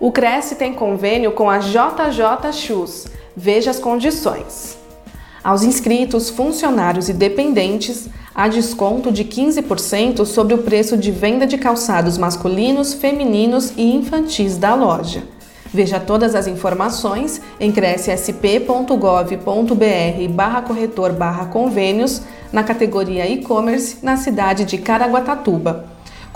O Cresce tem convênio com a JJ Shoes. Veja as condições. Aos inscritos, funcionários e dependentes, há desconto de 15% sobre o preço de venda de calçados masculinos, femininos e infantis da loja. Veja todas as informações em crescsp.gov.br barra corretor barra convênios na categoria e-commerce na cidade de Caraguatatuba.